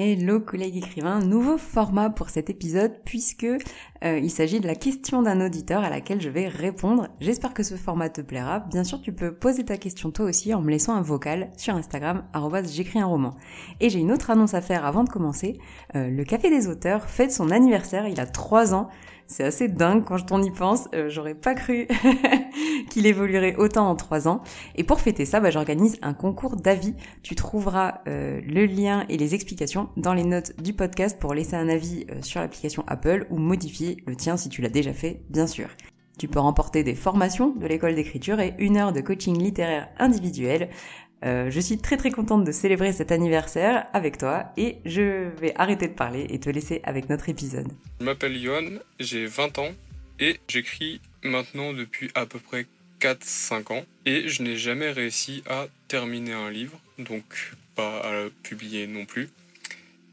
Hello collègues écrivains, nouveau format pour cet épisode puisque euh, il s'agit de la question d'un auditeur à laquelle je vais répondre. J'espère que ce format te plaira. Bien sûr, tu peux poser ta question toi aussi en me laissant un vocal sur Instagram j'écris un roman. Et j'ai une autre annonce à faire avant de commencer. Euh, le Café des auteurs fête son anniversaire, il a 3 ans. C'est assez dingue quand on y pense. Euh, j'aurais pas cru qu'il évoluerait autant en trois ans. Et pour fêter ça, bah, j'organise un concours d'avis. Tu trouveras euh, le lien et les explications dans les notes du podcast pour laisser un avis euh, sur l'application Apple ou modifier le tien si tu l'as déjà fait, bien sûr. Tu peux remporter des formations de l'école d'écriture et une heure de coaching littéraire individuel. Euh, je suis très très contente de célébrer cet anniversaire avec toi et je vais arrêter de parler et te laisser avec notre épisode. Je m'appelle Johan, j'ai 20 ans et j'écris maintenant depuis à peu près 4-5 ans et je n'ai jamais réussi à terminer un livre, donc pas à le publier non plus.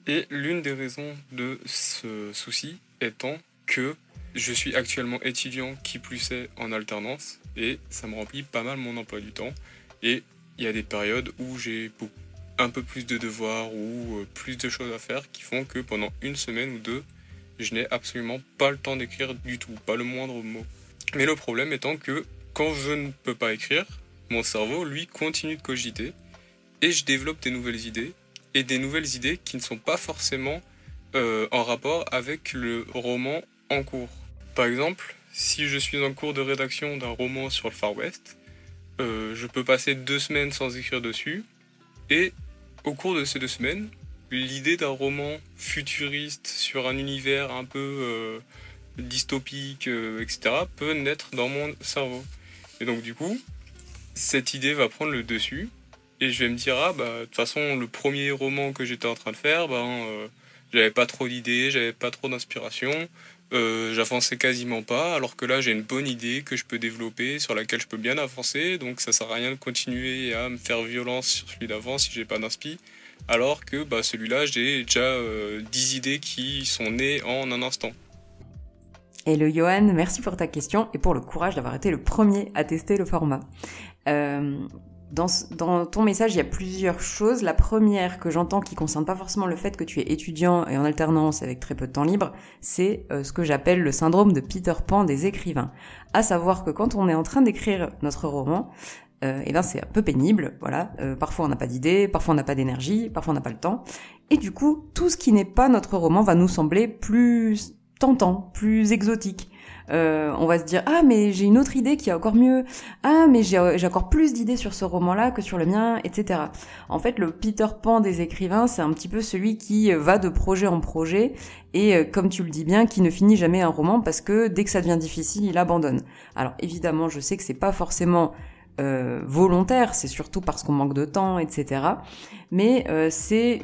Et l'une des raisons de ce souci étant que je suis actuellement étudiant qui plus est en alternance et ça me remplit pas mal mon emploi du temps et il y a des périodes où j'ai un peu plus de devoirs ou euh, plus de choses à faire qui font que pendant une semaine ou deux, je n'ai absolument pas le temps d'écrire du tout, pas le moindre mot. Mais le problème étant que quand je ne peux pas écrire, mon cerveau, lui, continue de cogiter et je développe des nouvelles idées et des nouvelles idées qui ne sont pas forcément euh, en rapport avec le roman en cours. Par exemple, si je suis en cours de rédaction d'un roman sur le Far West, euh, je peux passer deux semaines sans écrire dessus. Et au cours de ces deux semaines, l'idée d'un roman futuriste sur un univers un peu euh, dystopique, euh, etc., peut naître dans mon cerveau. Et donc du coup, cette idée va prendre le dessus. Et je vais me dire, ah bah de toute façon, le premier roman que j'étais en train de faire, ben, j'avais pas trop d'idées, j'avais pas trop d'inspiration. Euh, j'avançais quasiment pas, alors que là j'ai une bonne idée que je peux développer, sur laquelle je peux bien avancer, donc ça sert à rien de continuer à me faire violence sur celui d'avant si j'ai pas d'inspi, alors que bah, celui-là j'ai déjà euh, 10 idées qui sont nées en un instant. Hello Johan, merci pour ta question et pour le courage d'avoir été le premier à tester le format. Euh, dans, ton message, il y a plusieurs choses. La première que j'entends qui concerne pas forcément le fait que tu es étudiant et en alternance avec très peu de temps libre, c'est euh, ce que j'appelle le syndrome de Peter Pan des écrivains. À savoir que quand on est en train d'écrire notre roman, euh, et ben c'est un peu pénible, voilà. Euh, parfois on n'a pas d'idée, parfois on n'a pas d'énergie, parfois on n'a pas le temps. Et du coup, tout ce qui n'est pas notre roman va nous sembler plus tentant, plus exotique. Euh, on va se dire ah mais j'ai une autre idée qui est encore mieux, ah mais j'ai encore plus d'idées sur ce roman-là que sur le mien, etc. En fait, le Peter Pan des écrivains, c'est un petit peu celui qui va de projet en projet et euh, comme tu le dis bien, qui ne finit jamais un roman parce que dès que ça devient difficile, il abandonne. Alors évidemment, je sais que c'est pas forcément euh, volontaire, c'est surtout parce qu'on manque de temps, etc. Mais c'est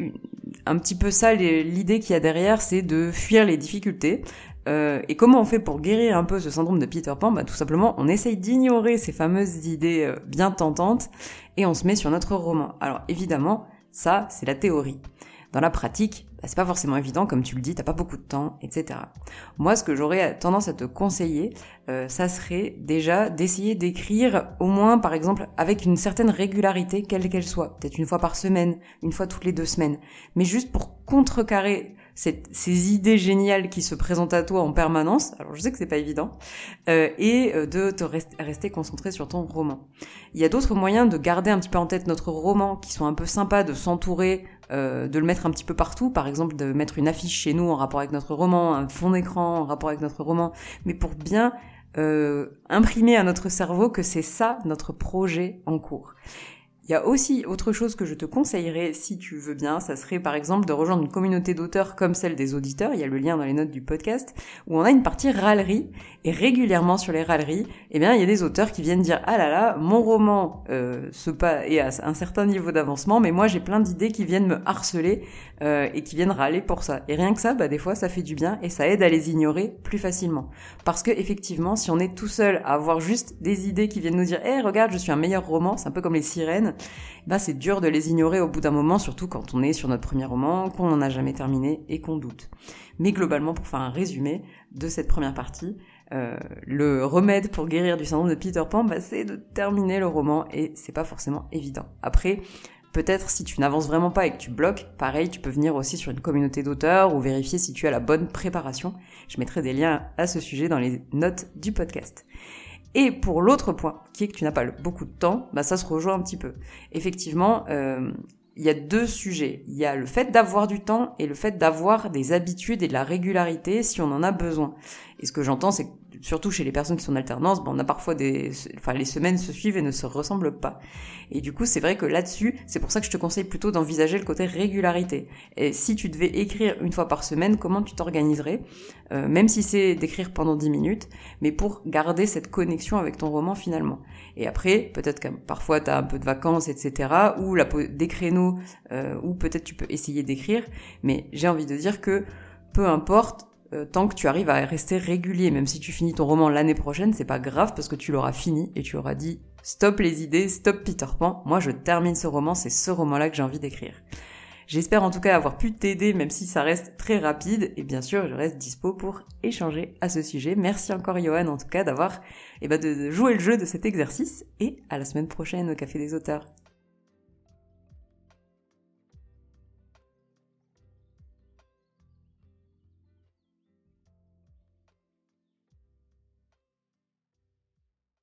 un petit peu ça l'idée qu'il y a derrière, c'est de fuir les difficultés, euh, et comment on fait pour guérir un peu ce syndrome de Peter Pan? Bah, Tout simplement, on essaye d'ignorer ces fameuses idées euh, bien tentantes et on se met sur notre roman. Alors évidemment, ça, c'est la théorie. Dans la pratique, bah, c'est pas forcément évident, comme tu le dis, t'as pas beaucoup de temps, etc. Moi, ce que j'aurais tendance à te conseiller, euh, ça serait déjà d'essayer d'écrire au moins, par exemple, avec une certaine régularité, quelle qu'elle soit, peut-être une fois par semaine, une fois toutes les deux semaines, mais juste pour contrecarrer ces idées géniales qui se présentent à toi en permanence, alors je sais que c'est pas évident, euh, et euh, de te rester concentré sur ton roman. Il y a d'autres moyens de garder un petit peu en tête notre roman qui sont un peu sympas, de s'entourer, euh, de le mettre un petit peu partout, par exemple de mettre une affiche chez nous en rapport avec notre roman, un fond d'écran en rapport avec notre roman, mais pour bien imprimer à notre cerveau que c'est ça notre projet en cours. Il y a aussi autre chose que je te conseillerais si tu veux bien, ça serait par exemple de rejoindre une communauté d'auteurs comme celle des auditeurs, il y a le lien dans les notes du podcast, où on a une partie râlerie, et régulièrement sur les râleries, eh bien il y a des auteurs qui viennent dire ah là là, mon roman euh, se est à un certain niveau d'avancement, mais moi j'ai plein d'idées qui viennent me harceler euh, et qui viennent râler pour ça. Et rien que ça, bah des fois ça fait du bien et ça aide à les ignorer plus facilement. Parce que effectivement, si on est tout seul à avoir juste des idées qui viennent nous dire eh regarde je suis un meilleur roman, c'est un peu comme les sirènes, bah c'est dur de les ignorer au bout d'un moment, surtout quand on est sur notre premier roman, qu'on n'en a jamais terminé et qu'on doute. Mais globalement, pour faire un résumé de cette première partie, euh, le remède pour guérir du syndrome de Peter Pan, bah, c'est de terminer le roman et c'est pas forcément évident. Après, Peut-être si tu n'avances vraiment pas et que tu bloques, pareil, tu peux venir aussi sur une communauté d'auteurs ou vérifier si tu as la bonne préparation. Je mettrai des liens à ce sujet dans les notes du podcast. Et pour l'autre point, qui est que tu n'as pas beaucoup de temps, bah ça se rejoint un petit peu. Effectivement, euh, il y a deux sujets. Il y a le fait d'avoir du temps et le fait d'avoir des habitudes et de la régularité si on en a besoin. Et ce que j'entends, c'est que surtout chez les personnes qui sont en alternance, bon, on a parfois des, enfin, les semaines se suivent et ne se ressemblent pas. Et du coup, c'est vrai que là-dessus, c'est pour ça que je te conseille plutôt d'envisager le côté régularité. Et si tu devais écrire une fois par semaine, comment tu t'organiserais, euh, même si c'est d'écrire pendant 10 minutes, mais pour garder cette connexion avec ton roman finalement? Et après, peut-être que parfois tu as un peu de vacances, etc., ou la, des créneaux, euh, ou peut-être tu peux essayer d'écrire, mais j'ai envie de dire que peu importe, euh, tant que tu arrives à rester régulier, même si tu finis ton roman l'année prochaine, c'est pas grave parce que tu l'auras fini et tu auras dit stop les idées, stop Peter Pan, moi je termine ce roman, c'est ce roman-là que j'ai envie d'écrire. J'espère en tout cas avoir pu t'aider, même si ça reste très rapide, et bien sûr je reste dispo pour échanger à ce sujet. Merci encore Johan en tout cas d'avoir, eh ben, de jouer le jeu de cet exercice, et à la semaine prochaine au Café des auteurs.